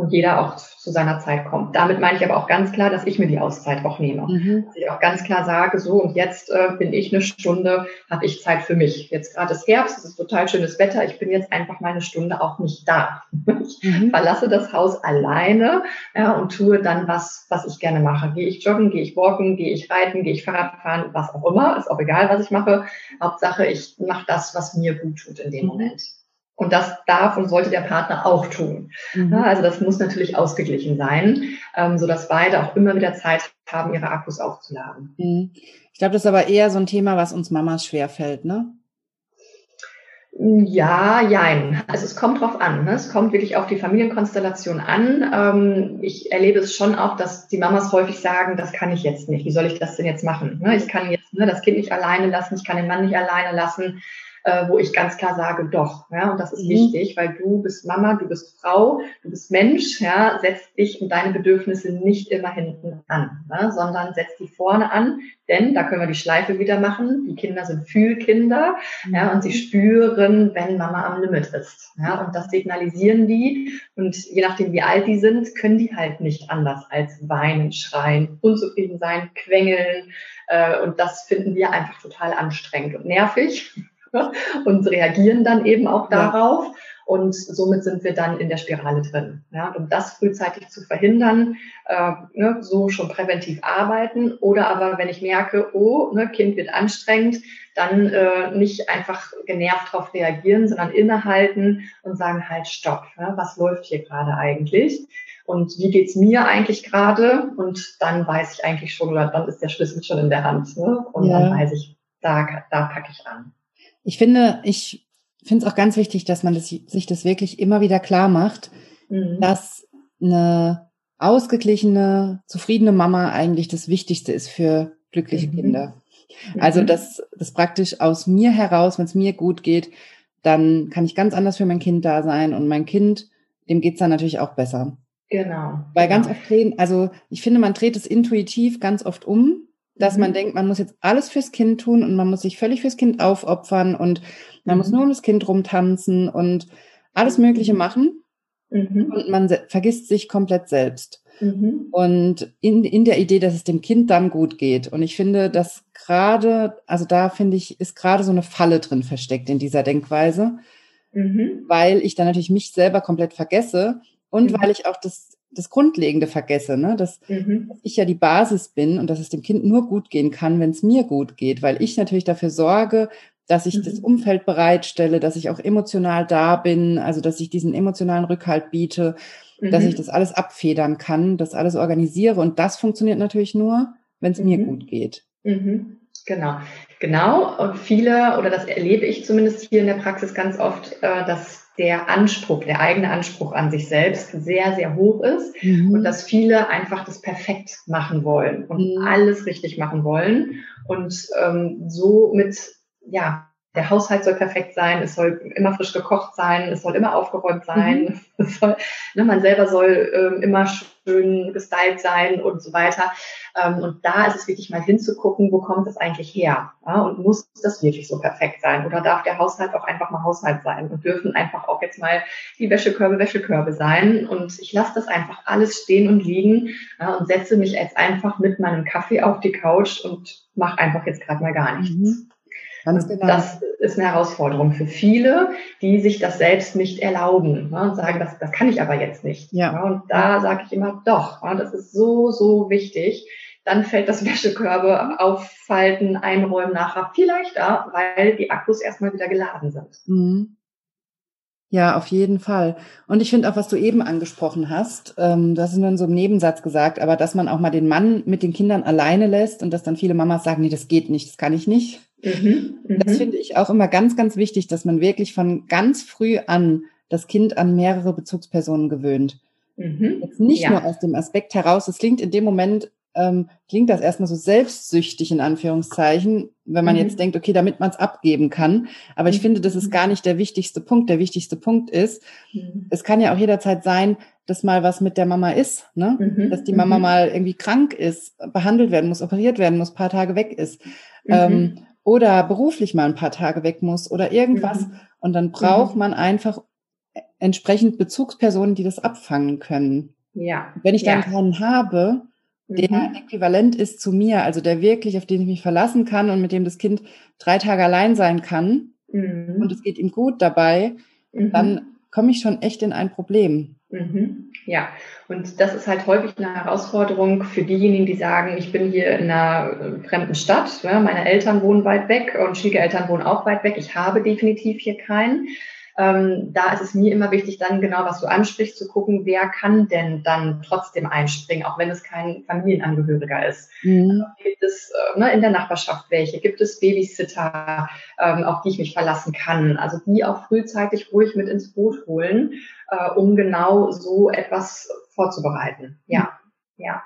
und jeder auch zu seiner Zeit kommt. Damit meine ich aber auch ganz klar, dass ich mir die Auszeit auch nehme. Mhm. Dass ich auch ganz klar sage, so und jetzt äh, bin ich eine Stunde, habe ich Zeit für mich. Jetzt gerade ist Herbst, es ist total schönes Wetter, ich bin jetzt einfach mal eine Stunde auch nicht da. <laughs> Ich mhm. verlasse das Haus alleine ja, und tue dann was, was ich gerne mache. Gehe ich joggen, gehe ich walken, gehe ich reiten, gehe ich Fahrrad fahren, was auch immer, ist auch egal, was ich mache. Hauptsache, ich mache das, was mir gut tut in dem mhm. Moment. Und das darf und sollte der Partner auch tun. Mhm. also das muss natürlich ausgeglichen sein, ähm, sodass beide auch immer wieder Zeit haben, ihre Akkus aufzuladen. Mhm. Ich glaube, das ist aber eher so ein Thema, was uns Mamas schwerfällt, ne? Ja, jein. Also es kommt drauf an. Ne? Es kommt wirklich auf die Familienkonstellation an. Ähm, ich erlebe es schon auch, dass die Mamas häufig sagen, das kann ich jetzt nicht. Wie soll ich das denn jetzt machen? Ne? Ich kann jetzt ne, das Kind nicht alleine lassen, ich kann den Mann nicht alleine lassen äh, wo ich ganz klar sage, doch. Ja, und das ist mhm. wichtig, weil du bist Mama, du bist Frau, du bist Mensch, ja, setz dich und deine Bedürfnisse nicht immer hinten an, ne, sondern setz die vorne an, denn da können wir die Schleife wieder machen. Die Kinder sind Fühlkinder, mhm. ja, und sie spüren, wenn Mama am Limit ist. Ja, und das signalisieren die. Und je nachdem, wie alt die sind, können die halt nicht anders als weinen, schreien, unzufrieden sein, quengeln. Äh, und das finden wir einfach total anstrengend und nervig. <laughs> und reagieren dann eben auch darauf. Ja. Und somit sind wir dann in der Spirale drin. Ja, um das frühzeitig zu verhindern, äh, ne, so schon präventiv arbeiten. Oder aber, wenn ich merke, oh, ne, Kind wird anstrengend, dann äh, nicht einfach genervt darauf reagieren, sondern innehalten und sagen, halt, stopp, ne, was läuft hier gerade eigentlich? und wie geht's mir eigentlich gerade? Und dann weiß ich eigentlich schon, oder dann ist der Schlüssel schon in der Hand. Ne? Und ja. dann weiß ich, da, da packe ich an. Ich finde, ich finde es auch ganz wichtig, dass man das, sich das wirklich immer wieder klar macht, mhm. dass eine ausgeglichene, zufriedene Mama eigentlich das Wichtigste ist für glückliche mhm. Kinder. Also, mhm. dass das praktisch aus mir heraus, wenn es mir gut geht, dann kann ich ganz anders für mein Kind da sein und mein Kind, dem geht's dann natürlich auch besser. Genau. Weil ganz genau. oft drehen, also ich finde, man dreht es intuitiv ganz oft um, dass mhm. man denkt, man muss jetzt alles fürs Kind tun und man muss sich völlig fürs Kind aufopfern und man mhm. muss nur um das Kind rumtanzen und alles Mögliche machen. Mhm. Und man vergisst sich komplett selbst. Mhm. Und in, in der Idee, dass es dem Kind dann gut geht. Und ich finde, dass gerade, also da finde ich, ist gerade so eine Falle drin versteckt in dieser Denkweise, mhm. weil ich dann natürlich mich selber komplett vergesse und mhm. weil ich auch das, das Grundlegende vergesse, ne? dass, mhm. dass ich ja die Basis bin und dass es dem Kind nur gut gehen kann, wenn es mir gut geht, weil ich natürlich dafür sorge, dass ich mhm. das Umfeld bereitstelle, dass ich auch emotional da bin, also dass ich diesen emotionalen Rückhalt biete, mhm. dass ich das alles abfedern kann, das alles organisiere. Und das funktioniert natürlich nur, wenn es mhm. mir gut geht. Mhm. Genau, genau. Und viele, oder das erlebe ich zumindest hier in der Praxis ganz oft, äh, dass der Anspruch, der eigene Anspruch an sich selbst sehr, sehr hoch ist mhm. und dass viele einfach das perfekt machen wollen und mhm. alles richtig machen wollen und ähm, so mit, ja, der Haushalt soll perfekt sein, es soll immer frisch gekocht sein, es soll immer aufgeräumt sein, mhm. <laughs> soll, ne, man selber soll ähm, immer schön gestylt sein und so weiter. Ähm, und da ist es wichtig, mal hinzugucken, wo kommt das eigentlich her? Ja, und muss das wirklich so perfekt sein? Oder darf der Haushalt auch einfach mal Haushalt sein und dürfen einfach auch jetzt mal die Wäschekörbe Wäschekörbe sein? Und ich lasse das einfach alles stehen und liegen ja, und setze mich jetzt einfach mit meinem Kaffee auf die Couch und mache einfach jetzt gerade mal gar nichts. Mhm. Ganz genau. Das ist eine Herausforderung für viele, die sich das selbst nicht erlauben ne, und sagen, das, das kann ich aber jetzt nicht. Ja. ja und da sage ich immer, doch, ja, das ist so, so wichtig. Dann fällt das <laughs> Wäschekörbe auffalten, einräumen nachher viel leichter, weil die Akkus erstmal wieder geladen sind. Mhm. Ja, auf jeden Fall. Und ich finde auch, was du eben angesprochen hast, ähm, du hast es nur in so einem Nebensatz gesagt, aber dass man auch mal den Mann mit den Kindern alleine lässt und dass dann viele Mamas sagen, nee, das geht nicht, das kann ich nicht. Mhm, das mhm. finde ich auch immer ganz, ganz wichtig, dass man wirklich von ganz früh an das Kind an mehrere Bezugspersonen gewöhnt. Mhm. Jetzt nicht ja. nur aus dem Aspekt heraus, es klingt in dem Moment ähm, klingt das erstmal so selbstsüchtig in Anführungszeichen, wenn man mhm. jetzt denkt, okay, damit man es abgeben kann. Aber ich mhm. finde, das ist gar nicht der wichtigste Punkt. Der wichtigste Punkt ist, mhm. es kann ja auch jederzeit sein, dass mal was mit der Mama ist, ne? Mhm. dass die Mama mhm. mal irgendwie krank ist, behandelt werden muss, operiert werden muss, paar Tage weg ist. Mhm. Ähm, oder beruflich mal ein paar Tage weg muss oder irgendwas. Und dann braucht man einfach entsprechend Bezugspersonen, die das abfangen können. Ja. Wenn ich dann ja. keinen habe, der mhm. äquivalent ist zu mir, also der wirklich, auf den ich mich verlassen kann und mit dem das Kind drei Tage allein sein kann mhm. und es geht ihm gut dabei, mhm. dann komme ich schon echt in ein Problem. Mhm. Ja, und das ist halt häufig eine Herausforderung für diejenigen, die sagen, ich bin hier in einer äh, fremden Stadt, ja, meine Eltern wohnen weit weg und Schwiegereltern wohnen auch weit weg, ich habe definitiv hier keinen. Ähm, da ist es mir immer wichtig, dann genau, was du ansprichst, zu gucken, wer kann denn dann trotzdem einspringen, auch wenn es kein Familienangehöriger ist. Mhm. Also gibt es äh, ne, in der Nachbarschaft welche? Gibt es Babysitter, ähm, auf die ich mich verlassen kann? Also die auch frühzeitig ruhig mit ins Boot holen, äh, um genau so etwas vorzubereiten. Ja, ja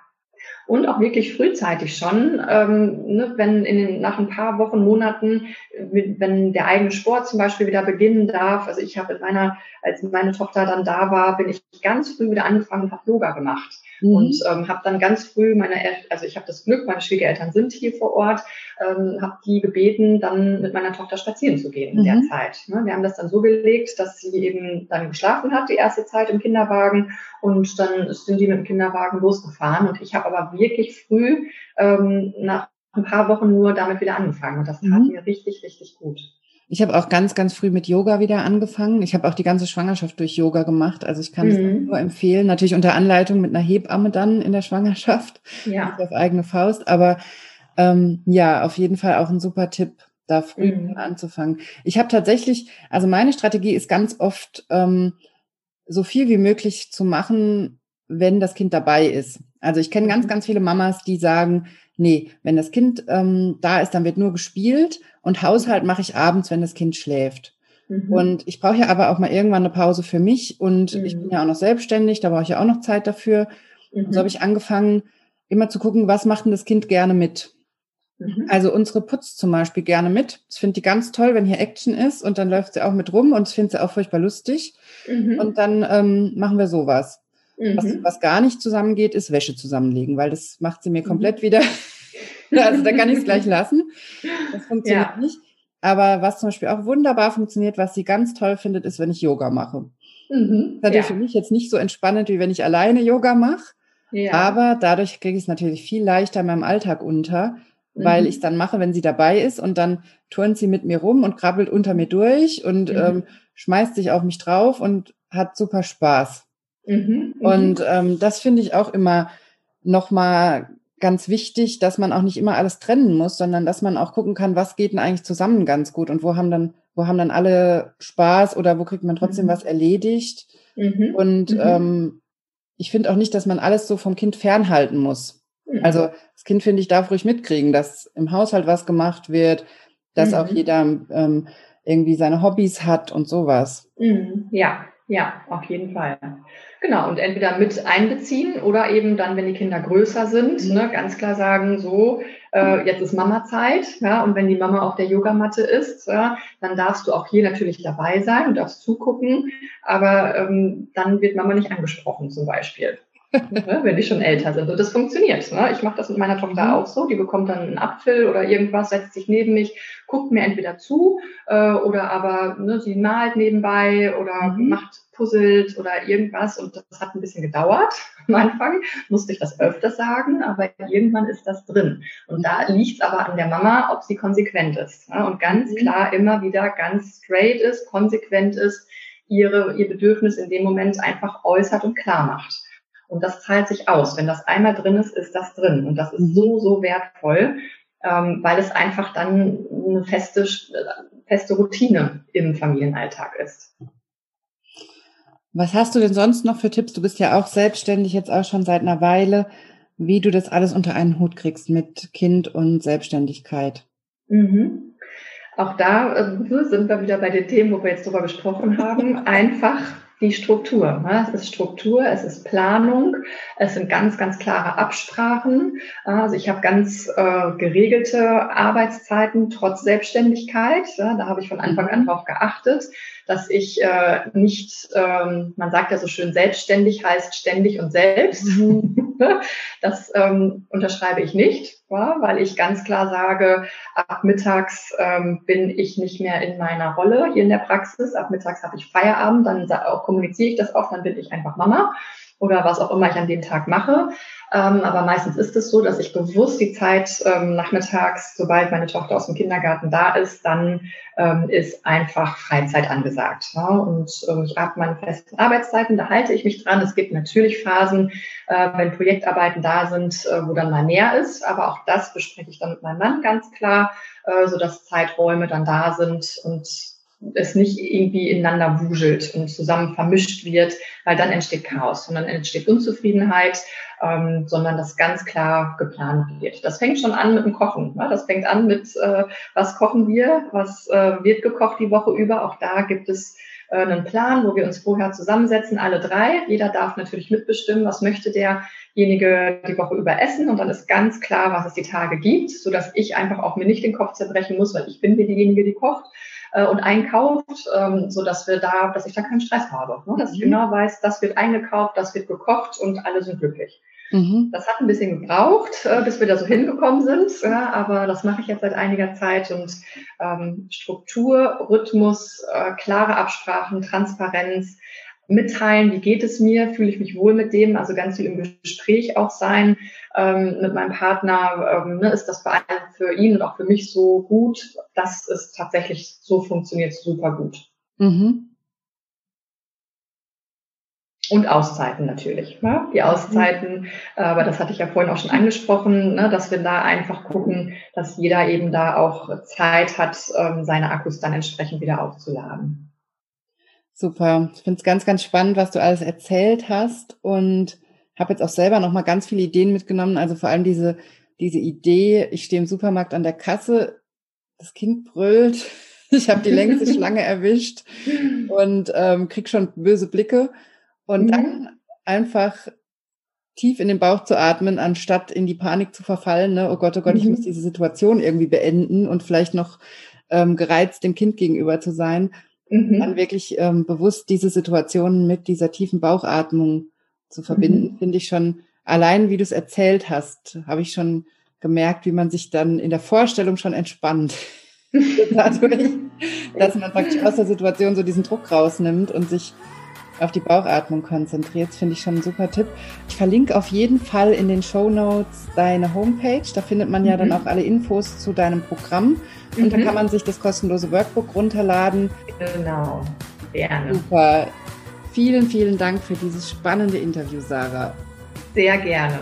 und auch wirklich frühzeitig schon, ähm, ne, wenn in den, nach ein paar Wochen, Monaten, wenn der eigene Sport zum Beispiel wieder beginnen darf. Also ich habe in meiner, als meine Tochter dann da war, bin ich ganz früh wieder angefangen und habe Yoga gemacht mhm. und ähm, habe dann ganz früh meine, also ich habe das Glück, meine Schwiegereltern sind hier vor Ort, ähm, habe die gebeten, dann mit meiner Tochter spazieren zu gehen in mhm. der Zeit. Ne? Wir haben das dann so gelegt, dass sie eben dann geschlafen hat die erste Zeit im Kinderwagen und dann sind die mit dem Kinderwagen losgefahren und ich habe aber wirklich früh ähm, nach ein paar Wochen nur damit wieder angefangen und das tat mhm. mir richtig, richtig gut. Ich habe auch ganz, ganz früh mit Yoga wieder angefangen. Ich habe auch die ganze Schwangerschaft durch Yoga gemacht. Also ich kann es mhm. nur empfehlen. Natürlich unter Anleitung mit einer Hebamme dann in der Schwangerschaft. Ja. Auf eigene Faust. Aber ähm, ja, auf jeden Fall auch ein super Tipp, da früh mhm. anzufangen. Ich habe tatsächlich, also meine Strategie ist ganz oft, ähm, so viel wie möglich zu machen, wenn das Kind dabei ist. Also ich kenne ganz, mhm. ganz viele Mamas, die sagen, nee, wenn das Kind ähm, da ist, dann wird nur gespielt und Haushalt mache ich abends, wenn das Kind schläft. Mhm. Und ich brauche ja aber auch mal irgendwann eine Pause für mich und mhm. ich bin ja auch noch selbstständig, da brauche ich ja auch noch Zeit dafür. Mhm. So habe ich angefangen, immer zu gucken, was macht denn das Kind gerne mit. Mhm. Also unsere putzt zum Beispiel gerne mit. Ich finde die ganz toll, wenn hier Action ist und dann läuft sie auch mit rum und ich finde sie auch furchtbar lustig. Mhm. Und dann ähm, machen wir sowas. Mhm. Was, was gar nicht zusammengeht, ist Wäsche zusammenlegen, weil das macht sie mir mhm. komplett wieder. <laughs> also da kann ich es gleich lassen. Das funktioniert ja. nicht. Aber was zum Beispiel auch wunderbar funktioniert, was sie ganz toll findet, ist, wenn ich Yoga mache. Mhm. Das ist ja. für mich jetzt nicht so entspannend, wie wenn ich alleine Yoga mache. Ja. Aber dadurch kriege ich es natürlich viel leichter in meinem Alltag unter, weil mhm. ich es dann mache, wenn sie dabei ist und dann turnt sie mit mir rum und krabbelt unter mir durch und mhm. ähm, schmeißt sich auf mich drauf und hat super Spaß. Mhm. mhm. Und ähm, das finde ich auch immer nochmal ganz wichtig, dass man auch nicht immer alles trennen muss, sondern dass man auch gucken kann, was geht denn eigentlich zusammen ganz gut und wo haben dann, wo haben dann alle Spaß oder wo kriegt man trotzdem mhm. was erledigt. Mhm. Und ähm, ich finde auch nicht, dass man alles so vom Kind fernhalten muss. Mhm. Also das Kind, finde ich, darf ruhig mitkriegen, dass im Haushalt was gemacht wird, dass mhm. auch jeder ähm, irgendwie seine Hobbys hat und sowas. Mhm. Ja, ja, auf jeden Fall. Genau, und entweder mit einbeziehen oder eben dann, wenn die Kinder größer sind, mhm. ne, ganz klar sagen, so, äh, jetzt ist Mama-Zeit, ja, und wenn die Mama auf der Yogamatte ist, ja, dann darfst du auch hier natürlich dabei sein und darfst zugucken, aber ähm, dann wird Mama nicht angesprochen zum Beispiel. Ne, wenn die schon älter sind. Und das funktioniert. Ne? Ich mache das mit meiner Tochter mhm. auch so. Die bekommt dann einen Apfel oder irgendwas, setzt sich neben mich, guckt mir entweder zu äh, oder aber ne, sie malt nebenbei oder mhm. macht puzzelt oder irgendwas. Und das hat ein bisschen gedauert <laughs> am Anfang, musste ich das öfter sagen, aber irgendwann ist das drin. Und da liegt es aber an der Mama, ob sie konsequent ist. Ne? Und ganz mhm. klar immer wieder ganz straight ist, konsequent ist, ihre, ihr Bedürfnis in dem Moment einfach äußert und klar macht. Und das zahlt sich aus. Wenn das einmal drin ist, ist das drin. Und das ist so, so wertvoll, ähm, weil es einfach dann eine feste, feste Routine im Familienalltag ist. Was hast du denn sonst noch für Tipps? Du bist ja auch selbstständig jetzt auch schon seit einer Weile, wie du das alles unter einen Hut kriegst mit Kind und Selbstständigkeit. Mhm. Auch da äh, sind wir wieder bei den Themen, wo wir jetzt drüber gesprochen haben. Einfach die Struktur. Ne? Es ist Struktur, es ist Planung, es sind ganz, ganz klare Absprachen. Also ich habe ganz äh, geregelte Arbeitszeiten trotz Selbstständigkeit. Ja? Da habe ich von Anfang an mhm. drauf geachtet dass ich äh, nicht, ähm, man sagt ja so schön, selbstständig heißt ständig und selbst. Mhm. <laughs> Das ähm, unterschreibe ich nicht, ja, weil ich ganz klar sage, ab mittags ähm, bin ich nicht mehr in meiner Rolle hier in der Praxis. Ab mittags habe ich Feierabend, dann kommuniziere ich das auch, dann bin ich einfach Mama oder was auch immer ich an dem Tag mache. Ähm, aber meistens ist es so, dass ich bewusst die Zeit ähm, nachmittags, sobald meine Tochter aus dem Kindergarten da ist, dann ähm, ist einfach Freizeit angesagt. Ja? Und ähm, ich habe meine festen Arbeitszeiten, da halte ich mich dran. Es gibt natürlich Phasen, äh, wenn Projektarbeiten da sind, äh, wo dann mal mehr ist. Aber auch das bespreche ich dann mit meinem Mann ganz klar, äh, sodass Zeiträume dann da sind und es nicht irgendwie ineinander wuschelt und zusammen vermischt wird, weil dann entsteht Chaos, sondern entsteht Unzufriedenheit, ähm, sondern das ganz klar geplant wird. Das fängt schon an mit dem Kochen. Ne? Das fängt an mit, äh, was kochen wir, was äh, wird gekocht die Woche über. Auch da gibt es äh, einen Plan, wo wir uns vorher zusammensetzen, alle drei. Jeder darf natürlich mitbestimmen, was möchte derjenige die Woche über essen. Und dann ist ganz klar, was es die Tage gibt, sodass ich einfach auch mir nicht den Kopf zerbrechen muss, weil ich bin diejenige, die kocht äh, und einkauft, ähm, so dass wir da, dass ich da keinen Stress habe, ne? dass ich mhm. genau weiß, das wird eingekauft, das wird gekocht und alle sind glücklich. Mhm. Das hat ein bisschen gebraucht, äh, bis wir da so hingekommen sind, ja, aber das mache ich jetzt seit einiger Zeit und ähm, Struktur, Rhythmus, äh, klare Absprachen, Transparenz, mitteilen, wie geht es mir, fühle ich mich wohl mit dem, also ganz viel im Gespräch auch sein ähm, mit meinem Partner, ähm, ne, ist das für, ihn und auch für mich so gut, das ist tatsächlich, so funktioniert super gut. Mhm. Und Auszeiten natürlich. Ne? Die Auszeiten, aber das hatte ich ja vorhin auch schon angesprochen, ne, dass wir da einfach gucken, dass jeder eben da auch Zeit hat, ähm, seine Akkus dann entsprechend wieder aufzuladen. Super. Ich finde es ganz, ganz spannend, was du alles erzählt hast. Und habe jetzt auch selber noch mal ganz viele Ideen mitgenommen. Also vor allem diese, diese Idee, ich stehe im Supermarkt an der Kasse, das Kind brüllt, <laughs> ich habe die längste <laughs> Schlange erwischt und ähm, krieg schon böse Blicke. Und mhm. dann einfach tief in den Bauch zu atmen, anstatt in die Panik zu verfallen, ne? oh Gott, oh Gott, mhm. ich muss diese Situation irgendwie beenden und vielleicht noch ähm, gereizt dem Kind gegenüber zu sein, mhm. dann wirklich ähm, bewusst diese Situation mit dieser tiefen Bauchatmung zu verbinden, mhm. finde ich schon, allein wie du es erzählt hast, habe ich schon gemerkt, wie man sich dann in der Vorstellung schon entspannt. <laughs> <laughs> Dadurch, dass man praktisch aus der Situation so diesen Druck rausnimmt und sich auf die Bauchatmung konzentriert, finde ich schon ein super Tipp. Ich verlinke auf jeden Fall in den Show Notes deine Homepage. Da findet man ja mhm. dann auch alle Infos zu deinem Programm. Und mhm. da kann man sich das kostenlose Workbook runterladen. Genau, gerne. Super. Vielen, vielen Dank für dieses spannende Interview, Sarah. Sehr gerne.